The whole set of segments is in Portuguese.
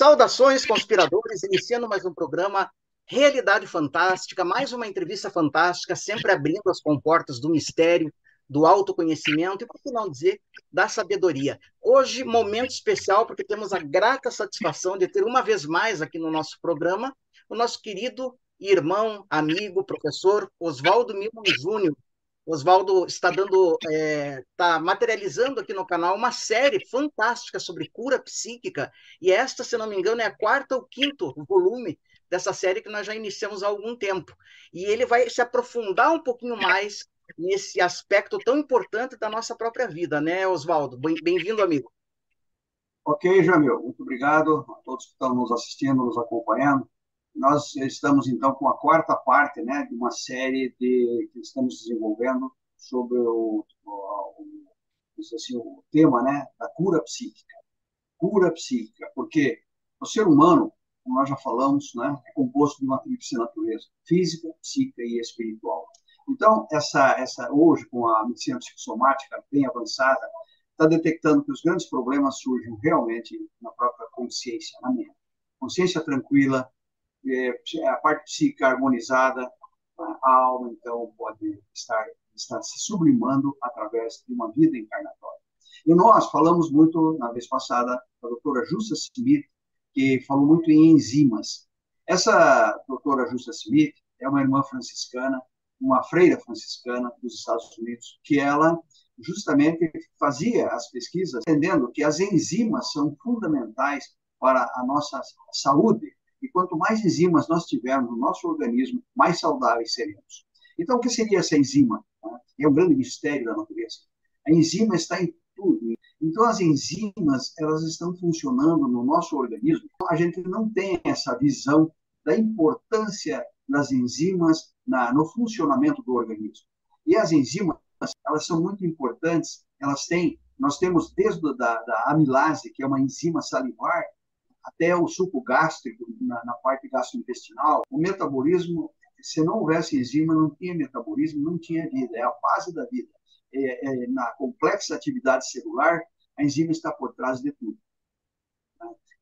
Saudações, conspiradores, iniciando mais um programa Realidade Fantástica, mais uma entrevista fantástica, sempre abrindo as comportas do mistério, do autoconhecimento e, por que não dizer, da sabedoria. Hoje, momento especial, porque temos a grata satisfação de ter uma vez mais aqui no nosso programa o nosso querido irmão, amigo, professor Oswaldo Milman Júnior, Oswaldo está dando, está é, tá materializando aqui no canal uma série fantástica sobre cura psíquica, e esta, se não me engano, é a quarta ou quinto volume dessa série que nós já iniciamos há algum tempo. E ele vai se aprofundar um pouquinho mais nesse aspecto tão importante da nossa própria vida, né, Oswaldo? Bem-vindo, amigo. Ok, Jamil, muito obrigado a todos que estão nos assistindo, nos acompanhando. Nós estamos, então, com a quarta parte né, de uma série de, que estamos desenvolvendo sobre o, o, o, assim, o tema né, da cura psíquica. Cura psíquica, porque o ser humano, como nós já falamos, né, é composto de uma tríplice natureza, física, psíquica e espiritual. Então, essa, essa, hoje, com a medicina psicossomática bem avançada, está detectando que os grandes problemas surgem realmente na própria consciência, na mente. Consciência tranquila, é, a parte psíquica harmonizada, a alma, então, pode estar, estar se sublimando através de uma vida encarnatória. E nós falamos muito, na vez passada, a doutora Justa Smith, que falou muito em enzimas. Essa doutora Justa Smith é uma irmã franciscana, uma freira franciscana dos Estados Unidos, que ela justamente fazia as pesquisas entendendo que as enzimas são fundamentais para a nossa saúde e quanto mais enzimas nós tivermos no nosso organismo, mais saudáveis seremos. Então, o que seria essa enzima? É um grande mistério da natureza. A enzima está em tudo. Então, as enzimas, elas estão funcionando no nosso organismo. A gente não tem essa visão da importância das enzimas na, no funcionamento do organismo. E as enzimas, elas são muito importantes. Elas têm, nós temos desde da, da amilase, que é uma enzima salivar, até o suco gástrico, na, na parte gastrointestinal, o metabolismo, se não houvesse enzima, não tinha metabolismo, não tinha vida, é a base da vida. É, é, na complexa atividade celular, a enzima está por trás de tudo.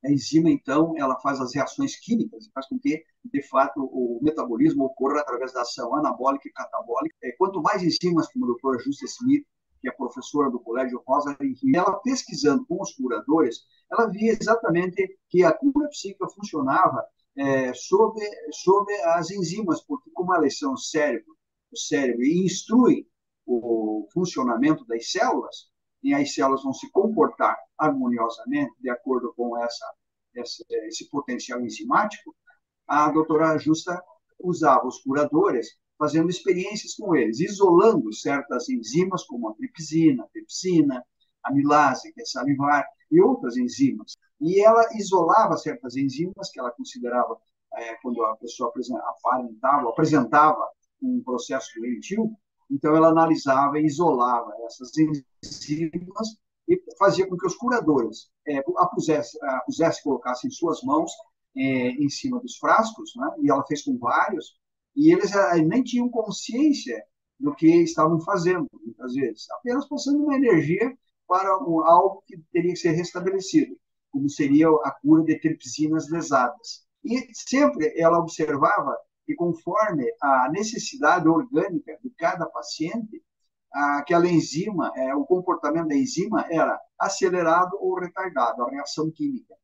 A enzima, então, ela faz as reações químicas faz com que, de fato, o metabolismo ocorra através da ação anabólica e catabólica. É, quanto mais enzimas, como a doutora Justa Smith que é professora do Colégio Rosa, e ela pesquisando com os curadores, ela via exatamente que a cura psíquica funcionava é, sobre, sobre as enzimas, porque como elas são cérebro, o cérebro instruem o funcionamento das células, e as células vão se comportar harmoniosamente de acordo com essa esse potencial enzimático, a doutora Justa usava os curadores fazendo experiências com eles, isolando certas enzimas, como a tripsina, a pepsina, a milase, que é salivar, e outras enzimas. E ela isolava certas enzimas que ela considerava, é, quando a pessoa aparentava, apresentava um processo doentio, então ela analisava e isolava essas enzimas e fazia com que os curadores é, a pusessem, pusesse, colocassem suas mãos é, em cima dos frascos, né? e ela fez com vários, e eles eh, nem tinham consciência do que estavam fazendo, muitas vezes, apenas passando uma energia para algo que teria que ser restabelecido, como seria a cura de tripsinas lesadas. E sempre ela observava que, conforme a necessidade orgânica de cada paciente, aquela enzima, é, o comportamento da enzima era acelerado ou retardado, a reação química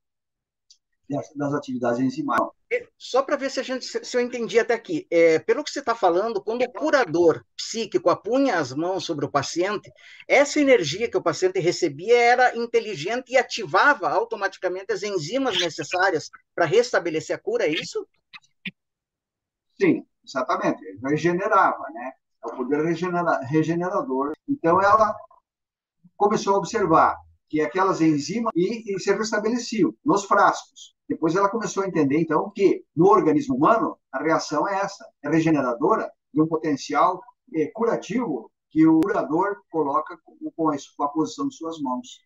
das atividades enzimáticas. Só para ver se, gente, se eu entendi até aqui, é, pelo que você está falando, quando o curador psíquico apunha as mãos sobre o paciente, essa energia que o paciente recebia era inteligente e ativava automaticamente as enzimas necessárias para restabelecer a cura, é isso? Sim, exatamente. Regenerava, né? É o poder regenera, regenerador. Então, ela começou a observar que aquelas enzimas e, e se restabeleciam nos frascos. Depois ela começou a entender, então, que no organismo humano a reação é essa, é regeneradora e um potencial é, curativo que o curador coloca com, com, a, com a posição de suas mãos.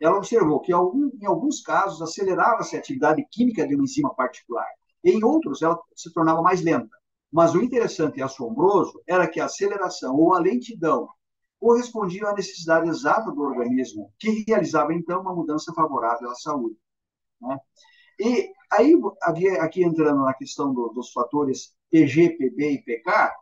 Ela observou que algum, em alguns casos acelerava-se a atividade química de uma enzima particular, em outros ela se tornava mais lenta. Mas o interessante e assombroso era que a aceleração ou a lentidão correspondiam à necessidade exata do organismo, que realizava então uma mudança favorável à saúde. Né? E aí, aqui entrando na questão do, dos fatores PG, PB e PK,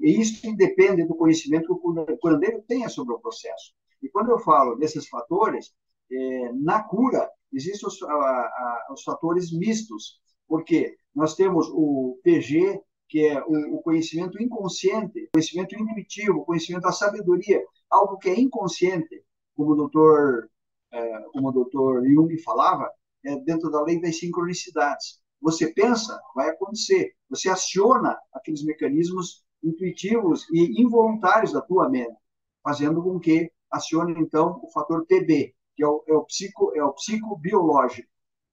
e isso depende do conhecimento que o curandeiro tenha sobre o processo. E quando eu falo desses fatores, é, na cura, existem os, a, a, os, fatores mistos, porque nós temos o PG, que é o, o conhecimento inconsciente, conhecimento intuitivo, conhecimento da sabedoria, algo que é inconsciente, como o doutor, é, como o doutor Jung falava, é dentro da lei das sincronicidades. Você pensa, vai acontecer. Você aciona aqueles mecanismos intuitivos e involuntários da tua mente, fazendo com que acione, então, o fator TB, que é o, é o, psico, é o psicobiológico.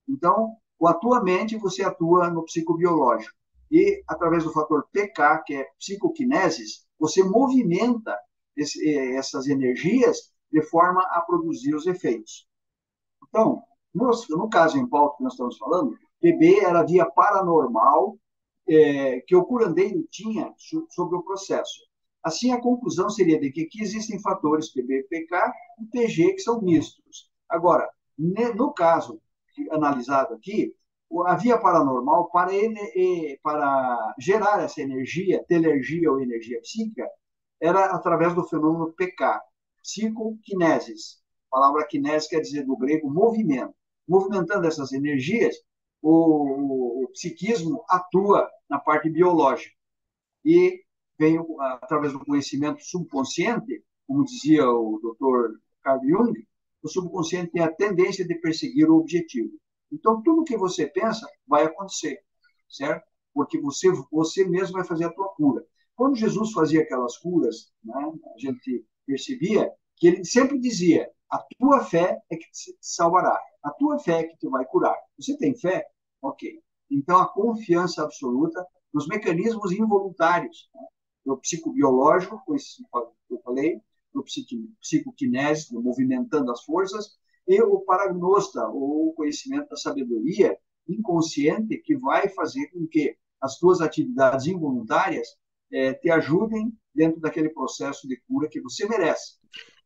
Então, com a tua mente, você atua no psicobiológico. E, através do fator PK, que é psicoquineses, você movimenta esse, eh, essas energias de forma a produzir os efeitos. Então, no, no caso em pauta que nós estamos falando, PB era via paranormal é, que o curandeiro tinha sobre o processo. Assim, a conclusão seria de que aqui existem fatores PB, PK e PG que são mistos. Agora, no caso analisado aqui, a via paranormal, para, para gerar essa energia, telergia ou energia psíquica, era através do fenômeno PK, psicoquinesis. A palavra kinese quer dizer do grego movimento. Movimentando essas energias, o, o, psiquismo atua na parte biológica. E vem, através do conhecimento subconsciente, como dizia o Dr. Carl Jung, o subconsciente tem a tendência de perseguir o objetivo. Então, tudo que você pensa vai acontecer, certo? Porque você, você mesmo vai fazer a tua cura. Quando Jesus fazia aquelas curas, né, a gente percebia que ele sempre dizia: a tua fé é que te salvará, a tua fé é que te vai curar. Você tem fé? Ok. Então, a confiança absoluta nos mecanismos involuntários né, do psicobiológico, que eu falei, do psicoquinese, do movimentando as forças, e o paragnosta, ou o conhecimento da sabedoria inconsciente, que vai fazer com que as tuas atividades involuntárias é, te ajudem dentro daquele processo de cura que você merece.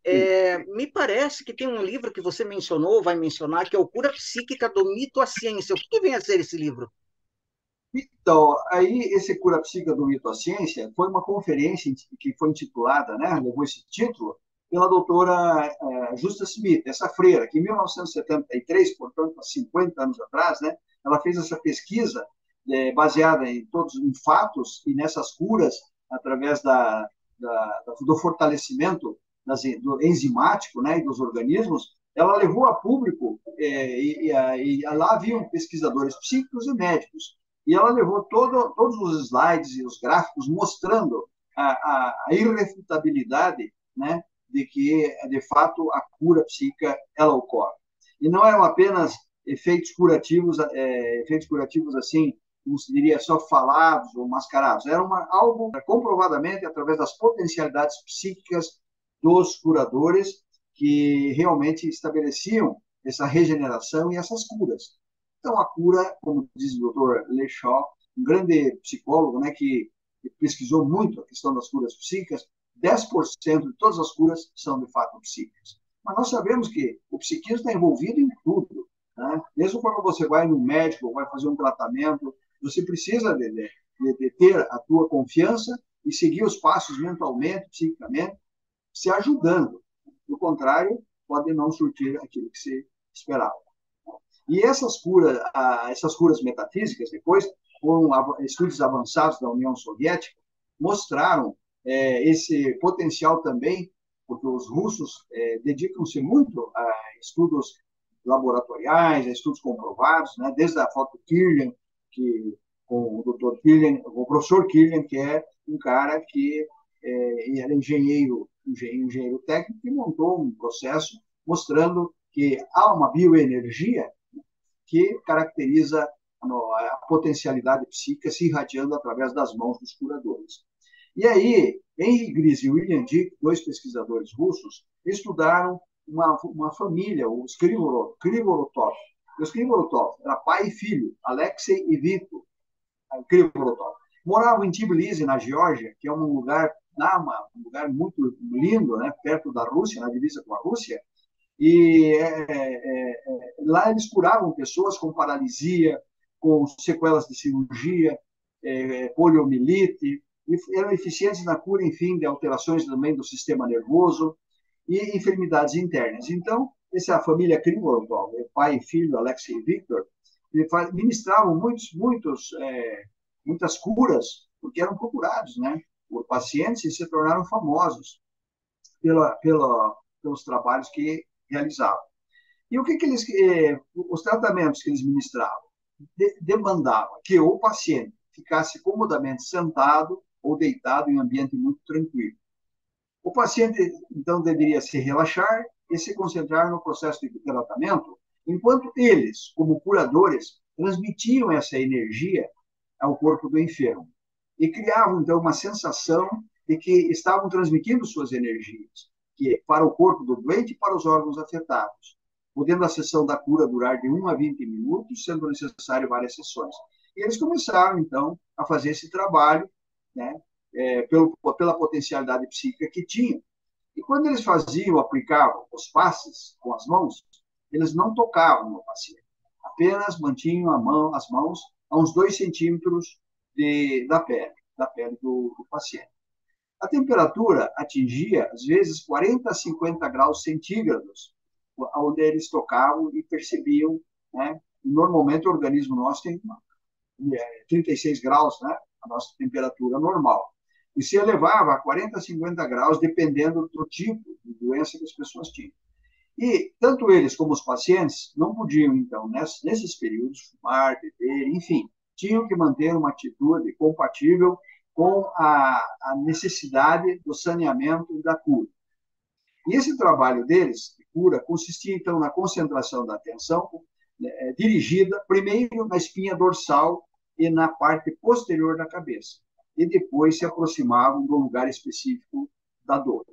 É, me parece que tem um livro que você mencionou, vai mencionar, que é o Cura Psíquica do Mito à Ciência. O que vem a ser esse livro? Então, aí esse Cura Psíquica do Mito à Ciência foi uma conferência que foi intitulada, né, levou esse título, pela doutora é, Justa Smith, essa freira, que em 1973, portanto, há 50 anos atrás, né, ela fez essa pesquisa é, baseada em todos em fatos e nessas curas através da, da, do fortalecimento do enzimático né, dos organismos, ela levou a público, é, e, e, e, lá haviam pesquisadores psíquicos e médicos, e ela levou todo, todos os slides e os gráficos mostrando a, a, a irrefutabilidade né, de que, de fato, a cura psíquica ela ocorre. E não eram apenas efeitos curativos, é, efeitos curativos assim, como se diria, só falados ou mascarados. Era uma, algo comprovadamente através das potencialidades psíquicas dos curadores que realmente estabeleciam essa regeneração e essas curas. Então, a cura, como diz o Dr. Le Shaw, um grande psicólogo né, que pesquisou muito a questão das curas psíquicas, 10% de todas as curas são de fato psíquicas. Mas nós sabemos que o psiquismo está envolvido em tudo. Né? Mesmo quando você vai no médico, vai fazer um tratamento, você precisa de, de, de ter a tua confiança e seguir os passos mentalmente, psiquicamente, se ajudando. Do contrário, pode não surtir aquilo que se esperava. E essas curas, essas curas metafísicas, depois, com estudos avançados da União Soviética, mostraram é, esse potencial também, porque os russos é, dedicam-se muito a estudos laboratoriais, a estudos comprovados, né, desde a foto Kirlian, que com o o professor Kirlian, que é um cara que é, era engenheiro, engenheiro técnico, e montou um processo mostrando que há uma bioenergia que caracteriza a potencialidade psíquica se irradiando através das mãos dos curadores. E aí, Henry Gris e William Dick, dois pesquisadores russos, estudaram uma, uma família, os Krivorotov. Os Krivorotov era pai e filho, Alexei e Vitor Krivorotov. Moravam em Tbilisi, na Geórgia, que é um lugar, um lugar muito lindo, né, perto da Rússia, na divisa com a Rússia, E é, é, é, lá eles curavam pessoas com paralisia, com sequelas de cirurgia, é, poliomielite, eram eficientes na cura, enfim, de alterações também do sistema nervoso e enfermidades internas. Então, essa família Krivorov, pai e filho, Alexei e Victor, ministravam muitos, muitos, é, muitas curas, porque eram procurados né, por pacientes e se tornaram famosos pela, pela, pelos trabalhos que realizavam. E o que, que eles, eh, os tratamentos que eles ministravam? De, demandavam que o paciente ficasse comodamente sentado ou deitado em um ambiente muito tranquilo. O paciente, então, deveria se relaxar e se concentrar no processo de tratamento, enquanto eles, como curadores, transmitiam essa energia ao corpo do enfermo e criavam, então, uma sensação de que estavam transmitindo suas energias que para o corpo do doente e para os órgãos afetados, podendo a sessão da cura durar de 1 a 20 minutos, sendo necessário várias sessões. E eles começaram, então, a fazer esse trabalho, né, é, pelo, pela potencialidade psíquica que tinham. E quando eles faziam, aplicavam os passes com as mãos, eles não tocavam no paciente, apenas mantinham mão, as mãos a uns dois centímetros de, da pele, da pele do, do paciente. A temperatura atingia, às vezes, 40 a 50 graus centígrados, onde eles tocavam e percebiam, né? Normalmente, o organismo nosso tem 36 é, graus, né? A nossa temperatura normal. E se elevava a 40 a 50 graus, dependendo do tipo de doença que as pessoas tinham. E tanto eles como os pacientes não podiam, então, nesses períodos, fumar, beber, enfim, tinham que manter uma atitude compatível com a, a necessidade do saneamento e da cura. E esse trabalho deles, de cura, consistia, então, na concentração da atenção é, dirigida primeiro na espinha dorsal e na parte posterior da cabeça, e depois se aproximavam do lugar específico da dor.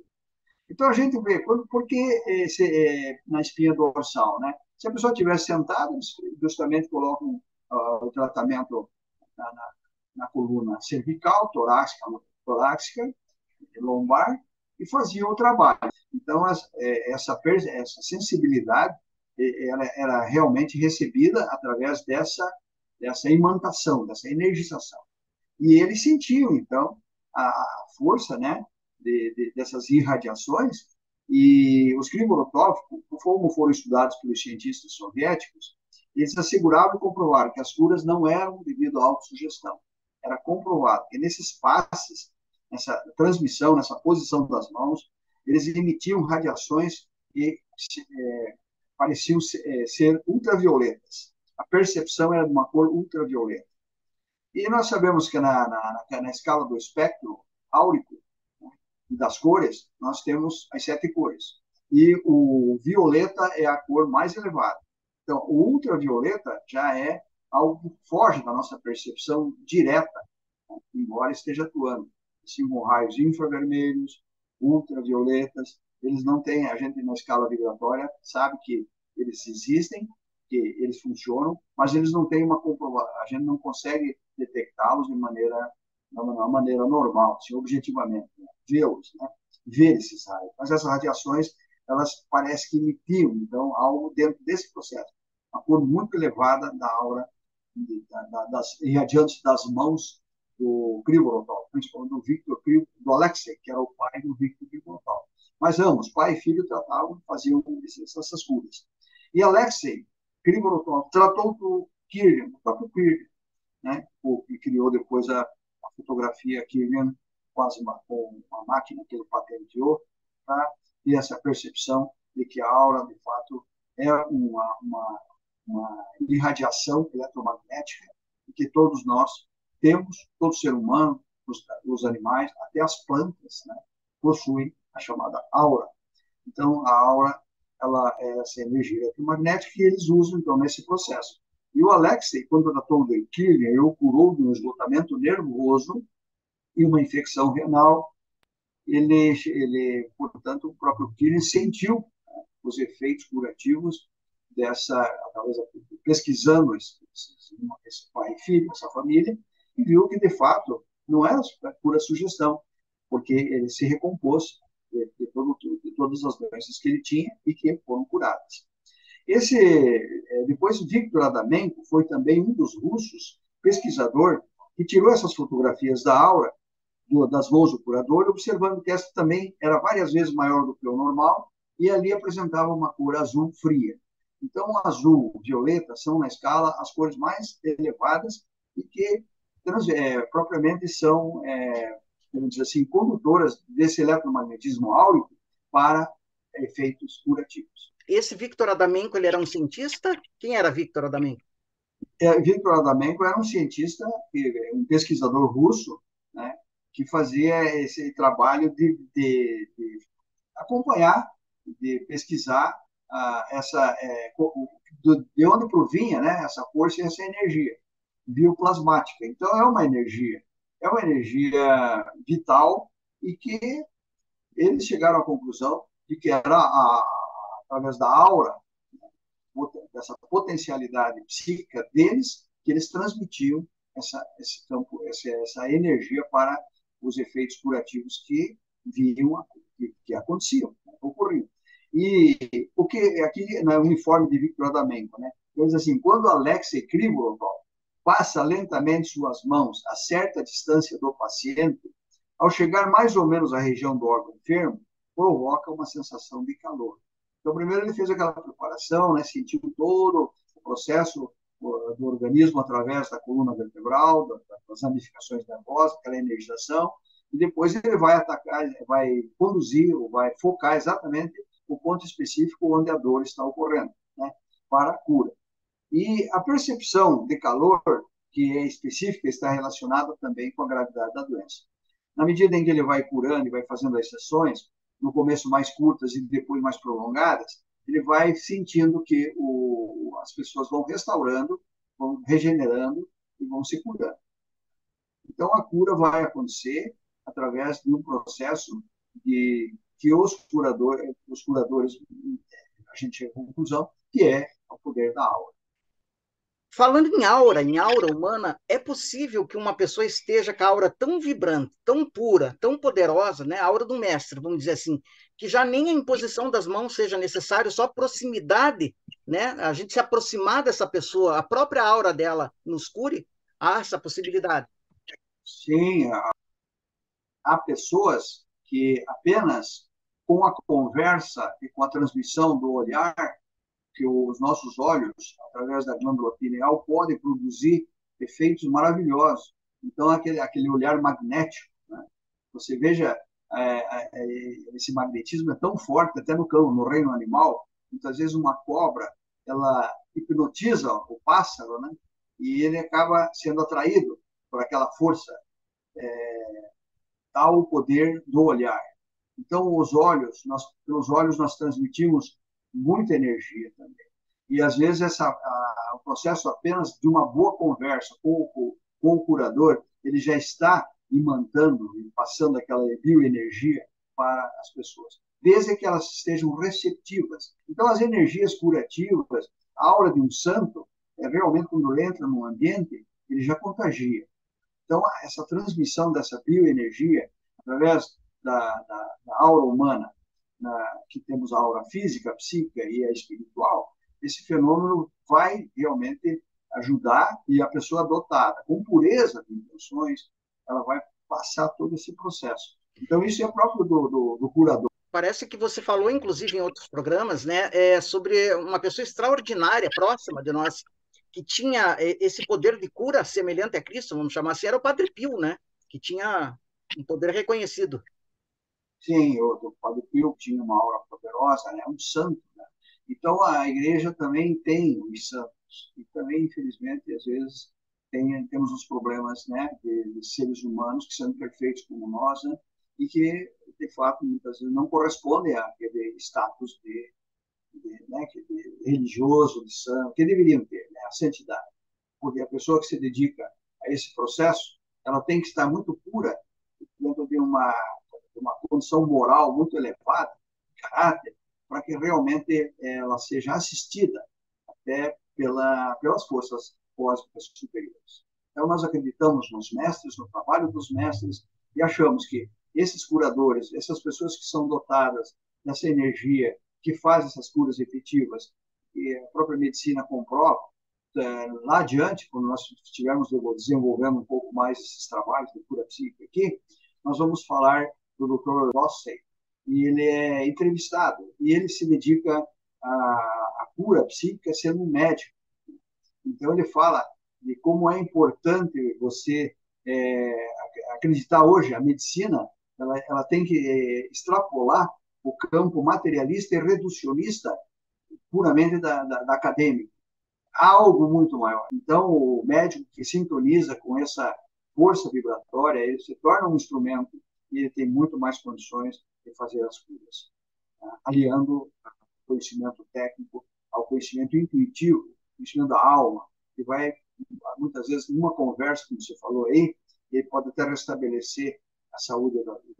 Então, a gente vê, por que esse, é, na espinha dorsal? Né? Se a pessoa estiver sentada, justamente colocam uh, o tratamento na, na na coluna cervical, torácica, torácica lombar, e fazia o trabalho. Então, é, essa, essa sensibilidade era, era realmente recebida através dessa, dessa imantação, dessa energização. E eles sentiam, então, a força né, de, de, dessas irradiações, e os Krivolotovs, como foram estudados pelos cientistas soviéticos, eles asseguravam e comprovaram que as curas não eram devido à autossugestão, era comprovado que nesses passes, nessa transmissão, nessa posição das mãos, eles emitiam radiações que é, pareciam é, ser ultravioletas. A percepção era de uma cor ultravioleta. E nós sabemos que na, na, na escala do espectro áurico né, das cores, nós temos as sete cores. E o violeta é a cor mais elevada. Então, o ultravioleta já é algo que foge da nossa percepção direta, né, embora esteja atuando. São raios infravermelhos, ultravioletas, eles não têm, a gente na escala vibratória sabe que eles existem, que eles funcionam, mas eles não têm uma comprovação, a gente não consegue detectá-los de maneira, de uma maneira normal, assim, objetivamente, né? vê-los, né? ver esses raios. Mas essas radiações, elas parecem que emitiam, então, algo dentro desse processo. Uma cor muito elevada da aura da, das, e das mãos do Krivorotov, principalmente do Victor do Alexei, que era o pai do Victor Krivorotov. Mas ambos, pai e filho, tratavam, faziam essas curas. E Alexei Krivorotov tratou do Kirlian, o próprio Kirlian, né? o que criou depois a, a fotografia Kirlian com, as, com a máquina que ele patenteou, tá? e essa percepção de que a aura, de fato, é uma, uma uma irradiação eletromagnética que todos nós temos, todo ser humano, os, os animais, até as plantas, né, possuem a chamada aura. Então, a aura ela é essa energia eletromagnética que eles usam, então, nesse processo. E o Alexei, quando tratou do Kirlian, o curou de um esgotamento nervoso e uma infecção renal. Ele, ele portanto, o próprio Kirlian sentiu né, os efeitos curativos dessa, talvez pesquisando esse, esse pai e filho, essa família, e viu que, de fato, não era pura sugestão, porque ele se recompôs de, de, todo, de todas as doenças que ele tinha e que foram curadas. Esse, é, depois, Victor Adamenko foi também um dos russos, pesquisador, que tirou essas fotografias da aura, do, das mãos do curador, observando que essa também era várias vezes maior do que o normal, e ali apresentava uma cor azul fria. Então, azul, violeta são, na escala, as cores mais elevadas e que é, propriamente são, é, vamos dizer assim, condutoras desse eletromagnetismo áurico para efeitos curativos. Esse Victor Adamenko, ele era um cientista? Quem era Victor Adamenko? É, Victor Adamenko era um cientista, um pesquisador russo, né, que fazia esse trabalho de, de, de acompanhar, de pesquisar ah, essa, é, de onde provinha né, essa força e essa energia bioplasmática. Então, é uma energia, é uma energia vital e que eles chegaram à conclusão de que era a, através da aura, dessa potencialidade psíquica deles, que eles transmitiam essa, esse campo, essa, essa energia para os efeitos curativos que vinham, que, que aconteciam, né, ocorriam. E o que aqui no uniforme de Victor Adamenko, né? Diz assim, quando Alexei Krivolov passa lentamente suas mãos a certa distância do paciente, ao chegar mais ou menos à região do órgão enfermo, provoca uma sensação de calor. Então, primeiro ele fez aquela preparação, né, sentiu todo o processo do organismo através da coluna vertebral, das ramificações nervosas, aquela energização, e depois ele vai atacar, vai conduzir, ou vai focar exatamente o ponto específico onde a dor está ocorrendo, né, para a cura. E a percepção de calor, que é específica, está relacionada também com a gravidade da doença. Na medida em que ele vai curando e vai fazendo as sessões, no começo mais curtas e depois mais prolongadas, ele vai sentindo que o, as pessoas vão restaurando, vão regenerando e vão se curando. Então, a cura vai acontecer através de um processo de que os curadores, os curadores a gente chega à conclusão que é o poder da aura. Falando em aura, em aura humana, é possível que uma pessoa esteja com a aura tão vibrante, tão pura, tão poderosa, né? a aura do mestre, vamos dizer assim, que já nem a imposição das mãos seja necessário, só a proximidade, né? a gente se aproximar dessa pessoa, a própria aura dela nos cure, há essa possibilidade. Sim, há pessoas que apenas com a conversa e com a transmissão do olhar que os nossos olhos, através da glândula pineal, podem produzir efeitos maravilhosos. Então, aquele, aquele olhar magnético, né? você veja, é, é, esse magnetismo é tão forte, até no cão, no reino animal, muitas vezes uma cobra, ela hipnotiza o pássaro, né? e ele acaba sendo atraído por aquela força, é, tal o poder do olhar. Então, os olhos, nós, pelos olhos nós transmitimos muita energia também. E às vezes essa, a, o processo apenas de uma boa conversa com, com, com o curador, ele já está imantando e passando aquela bioenergia para as pessoas, desde que elas estejam receptivas. Então, as energias curativas, a aura de um santo, é realmente quando ele entra no ambiente, ele já contagia. Então, essa transmissão dessa bioenergia, através da, da, da aura humana, na, que temos a aura física, psíquica e a espiritual, esse fenômeno vai realmente ajudar e a pessoa dotada com pureza de intenções, ela vai passar todo esse processo. Então, isso é próprio do, do, do curador. Parece que você falou, inclusive, em outros programas, né, é, sobre uma pessoa extraordinária, próxima de nós, que tinha é, esse poder de cura semelhante a Cristo, vamos chamar assim, era o Padre Pio, né, que tinha um poder reconhecido. Sim, o, o Padre Pio tinha uma aura poderosa, né? um santo. Né? Então, a igreja também tem os santos. E também, infelizmente, às vezes, tem, temos os problemas né, de, de, seres humanos que são perfeitos como nós, né? e que, de fato, muitas vezes não correspondem àquele status de, de, né, de religioso, de santo, que deveriam ter, né, a santidade. Porque a pessoa que se dedica a esse processo, ela tem que estar muito pura dentro de uma condição moral muito elevada, caráter, para que realmente ela seja assistida até pela, pelas forças cósmicas superiores. Então, nós acreditamos nos mestres, no trabalho dos mestres, e achamos que esses curadores, essas pessoas que são dotadas dessa energia, que faz essas curas efetivas, e a própria medicina comprova, é, lá adiante, quando nós estivermos desenvolvendo um pouco mais esses trabalhos de cura psíquica aqui, nós vamos falar do Dr. Rossey, e ele é entrevistado, e ele se dedica à, à cura psíquica sendo um médico. Então, ele fala de como é importante você é, acreditar hoje, a medicina ela, ela tem que é, extrapolar o campo materialista e reducionista puramente da, da, da acadêmica. Há algo muito maior. Então, o médico que sintoniza com essa força vibratória, ele se torna um instrumento e ele tem muito mais condições de fazer as curas, tá? aliando conhecimento técnico ao conhecimento intuitivo, conhecimento da alma, que vai, muitas vezes, numa conversa, como você falou aí, ele pode até restabelecer a saúde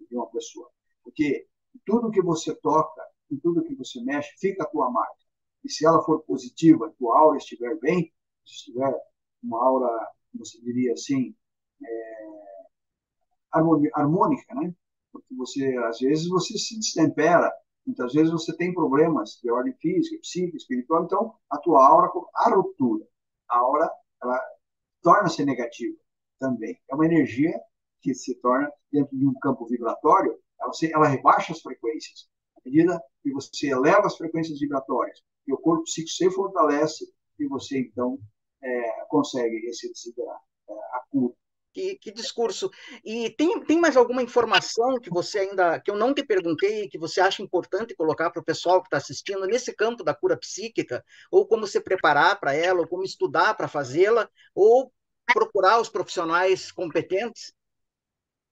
de uma pessoa. Porque tudo que você toca, em tudo que você mexe, fica a tua marca. E se ela for positiva, a tua aura estiver bem, se estiver uma aura, você diria assim, é, harmônica, né? Porque você, às vezes, você se destempera, muitas vezes você tem problemas de ordem física, psíquica, espiritual, então a tua aura, a ruptura, a aura, ela torna-se negativa também. É uma energia que se torna, dentro de um campo vibratório, ela, se, ela rebaixa as frequências. À medida que você eleva as frequências vibratórias, e o corpo psíquico se fortalece, e você, então, é, consegue esse a, a cura. Que, que, discurso. E tem, tem mais alguma informação que você ainda, que eu não te perguntei, que você acha importante colocar para o pessoal que está assistindo nesse campo da cura psíquica, ou como se preparar para ela, ou como estudar para fazê-la, ou procurar os profissionais competentes?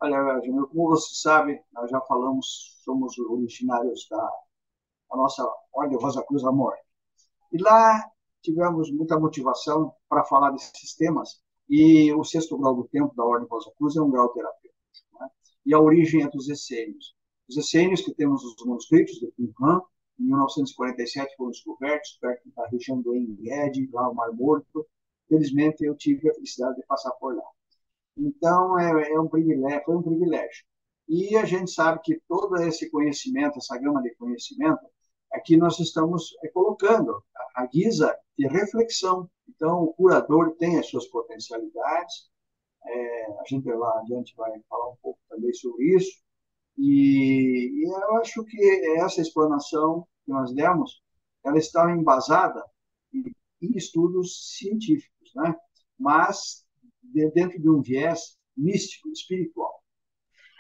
Olha, Júnior, como você sabe, nós já falamos, somos originários da, da nossa Ordem Rosa Cruz Amor. E lá tivemos muita motivação para falar desses temas, e o sexto grau do tempo da Ordem Rosa Cruz é um grau terapêutico. Né? E a origem é dos essênios. Os essênios que temos os manuscritos de Qumran, em 1947 foram descobertos, perto da região do Engedi, lá no Mar Morto, Felizmente, eu tive a felicidade de passar por lá. Então, é, é um privilégio, foi um privilégio. E a gente sabe que todo esse conhecimento, essa gama de conhecimento, aqui nós estamos é, colocando a, guisa de reflexão. Então, o curador tem as suas potencialidades. É, a gente lá adiante vai falar um pouco também sobre isso. E, e, eu acho que essa explanação que nós demos, ela está embasada em, em estudos científicos né? mas dentro de um viés místico, espiritual.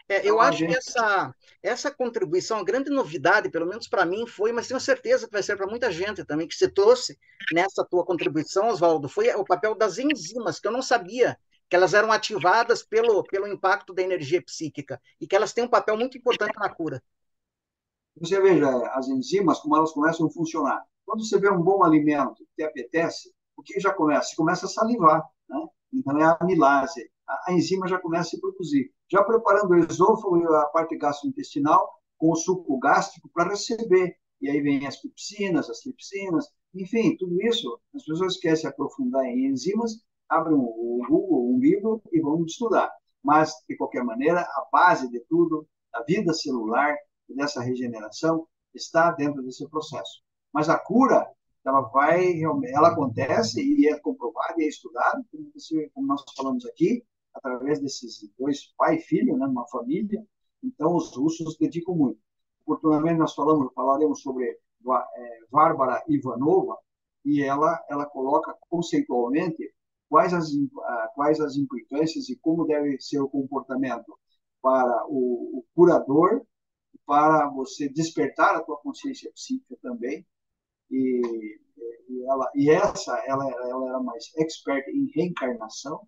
É, eu então, acho que essa, essa contribuição, a grande novidade, pelo menos para mim, foi, mas tenho certeza que vai ser para muita gente também, que se trouxe nessa tua contribuição, Oswaldo, foi o papel das enzimas, que eu não sabia que elas eram ativadas pelo, pelo impacto da energia psíquica e que elas têm um papel muito importante na cura. Você veja, as enzimas, como elas começam a funcionar. Quando você vê um bom alimento que te apetece, o que já começa? Você começa a salivar, né? Então é a amilase. A, enzima já começa a se produzir. Já preparando o esôfago e a parte gastrointestinal com o suco gástrico para receber. E aí vem as pepsinas, as tripsinas, enfim, tudo isso. As pessoas querem se aprofundar em enzimas, abrem o Google, um livro e vão estudar. Mas, de qualquer maneira, a base de tudo, da vida celular e dessa regeneração, está dentro desse processo. Mas a cura ela vai, ela acontece e é comprovada e é estudada, como nós falamos aqui, através desses dois pai e filho, né, numa família. Então, os russos dedicam muito. Oportunamente, nós falamos, falaremos sobre é, Bárbara Ivanova, e ela, ela coloca conceitualmente quais as, quais as implicâncias e como deve ser o comportamento para o, o curador, para você despertar a tua consciência psíquica também, e, e, ela, e essa, ela, ela era mais expert em reencarnação,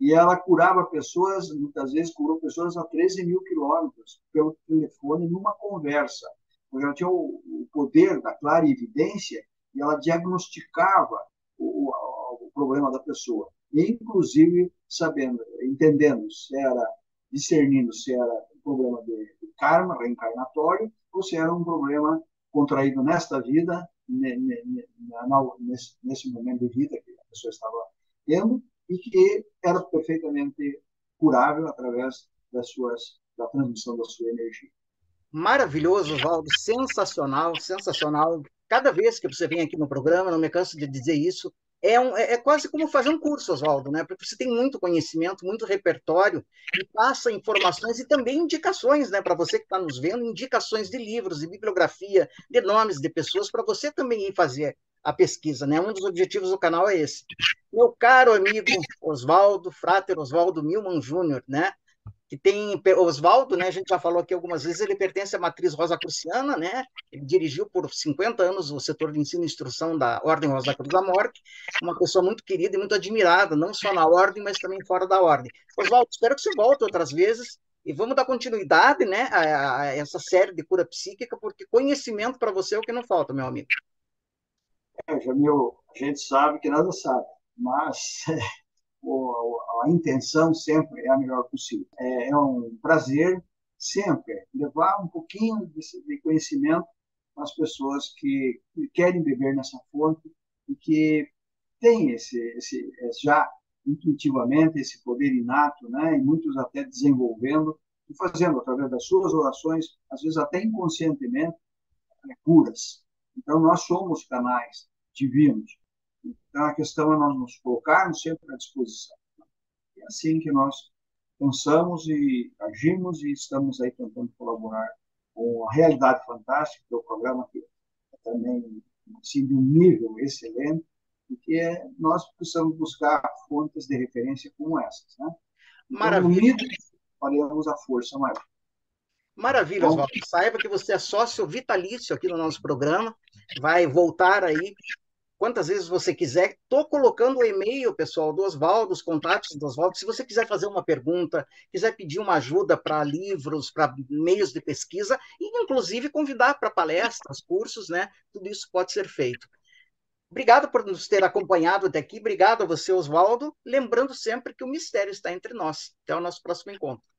e ela curava pessoas, muitas vezes curou pessoas a 13 mil quilômetros pelo telefone numa conversa. Porque ela tinha o, o poder da clara evidência e ela diagnosticava o, o, o, problema da pessoa. E, inclusive, sabendo, entendendo se era, discernindo se era um problema de, de karma reencarnatório ou se era um problema contraído nesta vida nesse, nesse momento de vida que a pessoa estava tendo e que era perfeitamente curável através das suas da transmissão da sua energia. Maravilhoso, Oswaldo, sensacional, sensacional. Cada vez que você vem aqui no programa, não me canso de dizer isso, é, um, é, é quase como fazer um curso, Oswaldo, né? Porque você tem muito conhecimento, muito repertório e passa informações e também indicações, né? Para você que está nos vendo, indicações de livros, de bibliografia, de nomes de pessoas, para você também ir fazer a pesquisa, né? Um dos objetivos do canal é esse. Meu caro amigo Oswaldo, Frater Oswaldo Milman Júnior, né? que tem Oswaldo, né, a gente já falou aqui algumas vezes, ele pertence à matriz Rosacruciana, né, ele dirigiu por 50 anos o setor de ensino e instrução da Ordem Rosa Cruz da Morte, uma pessoa muito querida e muito admirada, não só na Ordem, mas também fora da Ordem. Oswaldo, espero que você volte outras vezes e vamos dar continuidade, né, a, a essa série de cura psíquica, porque conhecimento para você é o que não falta, meu amigo. É, Jamil, a gente sabe que nada sabe, mas a intenção sempre é a melhor possível. É, é um prazer sempre levar um pouquinho de conhecimento as pessoas que querem beber nessa fonte e que têm esse, esse já intuitivamente esse poder inato, né? E muitos até desenvolvendo e fazendo através das suas orações, às vezes até inconscientemente, é, curas. Então nós somos canais divinos então, a questão é nós nos colocarmos sempre à disposição. É assim que nós pensamos e agimos e estamos aí tentando colaborar com a Realidade Fantástica, que é o programa que é também assim, de um nível excelente, e que é, nós precisamos buscar fontes de referência como essas. Né? Então, Maravilha. Então, faremos a força maior. Maravilha, Oswaldo. Saiba que você é sócio vitalício aqui no nosso programa. Vai voltar aí quantas vezes você quiser. Estou colocando o e-mail, pessoal, do Oswaldo, os contatos do Oswaldo. Se você quiser fazer uma pergunta, quiser pedir uma ajuda para livros, para meios de pesquisa, e inclusive convidar para palestras, cursos, né? Tudo isso pode ser feito. Obrigado por nos ter acompanhado até aqui. Obrigado a você, Oswaldo. Lembrando sempre que o mistério está entre nós. Até o nosso próximo encontro.